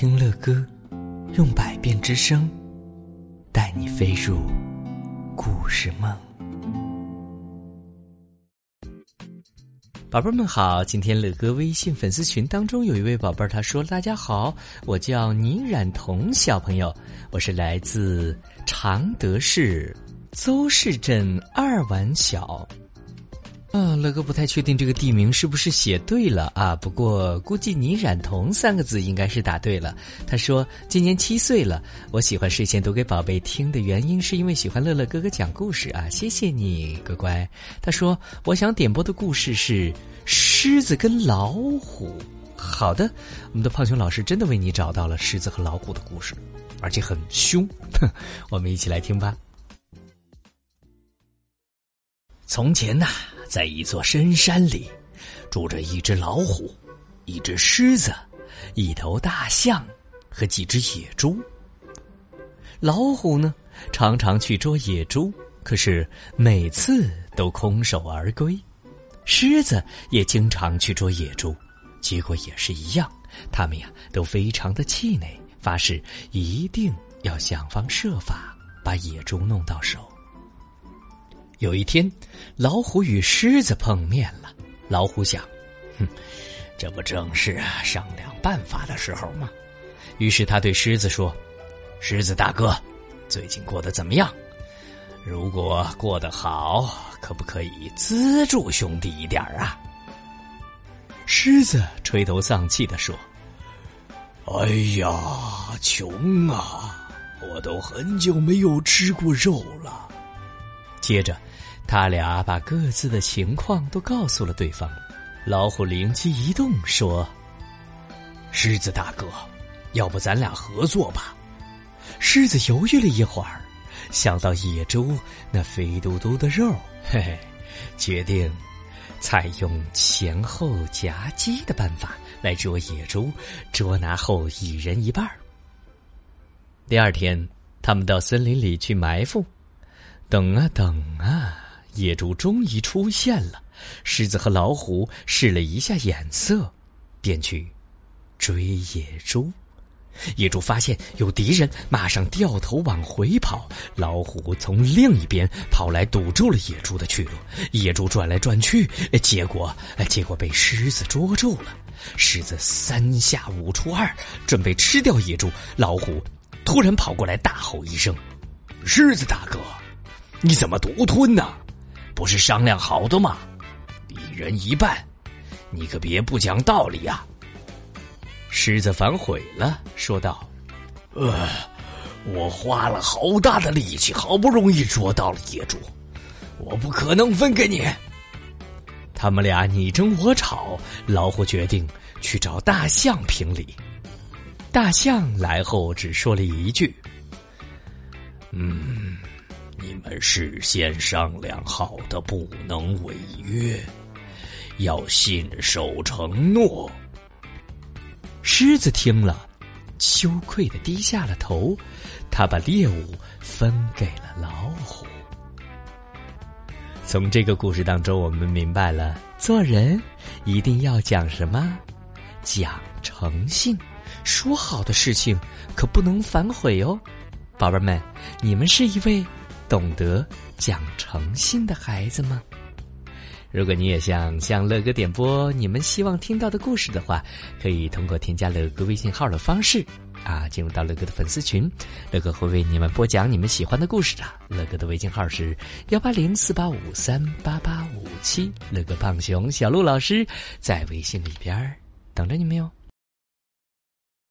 听乐歌，用百变之声，带你飞入故事梦。宝贝们好，今天乐哥微信粉丝群当中有一位宝贝儿，他说：“大家好，我叫倪冉彤小朋友，我是来自常德市邹市镇二碗小。”啊，乐哥不太确定这个地名是不是写对了啊？不过估计“倪冉彤”三个字应该是答对了。他说今年七岁了，我喜欢睡前读给宝贝听的原因是因为喜欢乐乐哥哥讲故事啊，谢谢你，乖乖。他说我想点播的故事是狮子跟老虎。好的，我们的胖熊老师真的为你找到了狮子和老虎的故事，而且很凶，我们一起来听吧。从前呐。在一座深山里，住着一只老虎、一只狮子、一头大象和几只野猪。老虎呢，常常去捉野猪，可是每次都空手而归；狮子也经常去捉野猪，结果也是一样。他们呀，都非常的气馁，发誓一定要想方设法把野猪弄到手。有一天，老虎与狮子碰面了。老虎想：“哼，这不正是商量办法的时候吗？”于是他对狮子说：“狮子大哥，最近过得怎么样？如果过得好，可不可以资助兄弟一点啊？”狮子垂头丧气的说：“哎呀，穷啊！我都很久没有吃过肉了。”接着。他俩把各自的情况都告诉了对方，老虎灵机一动说：“狮子大哥，要不咱俩合作吧？”狮子犹豫了一会儿，想到野猪那肥嘟嘟的肉，嘿嘿，决定采用前后夹击的办法来捉野猪，捉拿后一人一半。第二天，他们到森林里去埋伏，等啊等啊。野猪终于出现了，狮子和老虎使了一下眼色，便去追野猪。野猪发现有敌人，马上掉头往回跑。老虎从另一边跑来，堵住了野猪的去路。野猪转来转去，结果结果被狮子捉住了。狮子三下五除二，准备吃掉野猪。老虎突然跑过来，大吼一声：“狮子大哥，你怎么独吞呢？”不是商量好的吗？一人一半，你可别不讲道理呀！狮子反悔了，说道：“呃，我花了好大的力气，好不容易捉到了野猪，我不可能分给你。”他们俩你争我吵，老虎决定去找大象评理。大象来后只说了一句：“嗯。”你们事先商量好的不能违约，要信守承诺。狮子听了，羞愧的低下了头，他把猎物分给了老虎。从这个故事当中，我们明白了，做人一定要讲什么？讲诚信，说好的事情可不能反悔哦，宝贝们，你们是一位。懂得讲诚信的孩子吗？如果你也想向乐哥点播你们希望听到的故事的话，可以通过添加乐哥微信号的方式啊，进入到乐哥的粉丝群，乐哥会为你们播讲你们喜欢的故事的。乐哥的微信号是幺八零四八五三八八五七，乐哥胖熊小鹿老师在微信里边等着你们哟。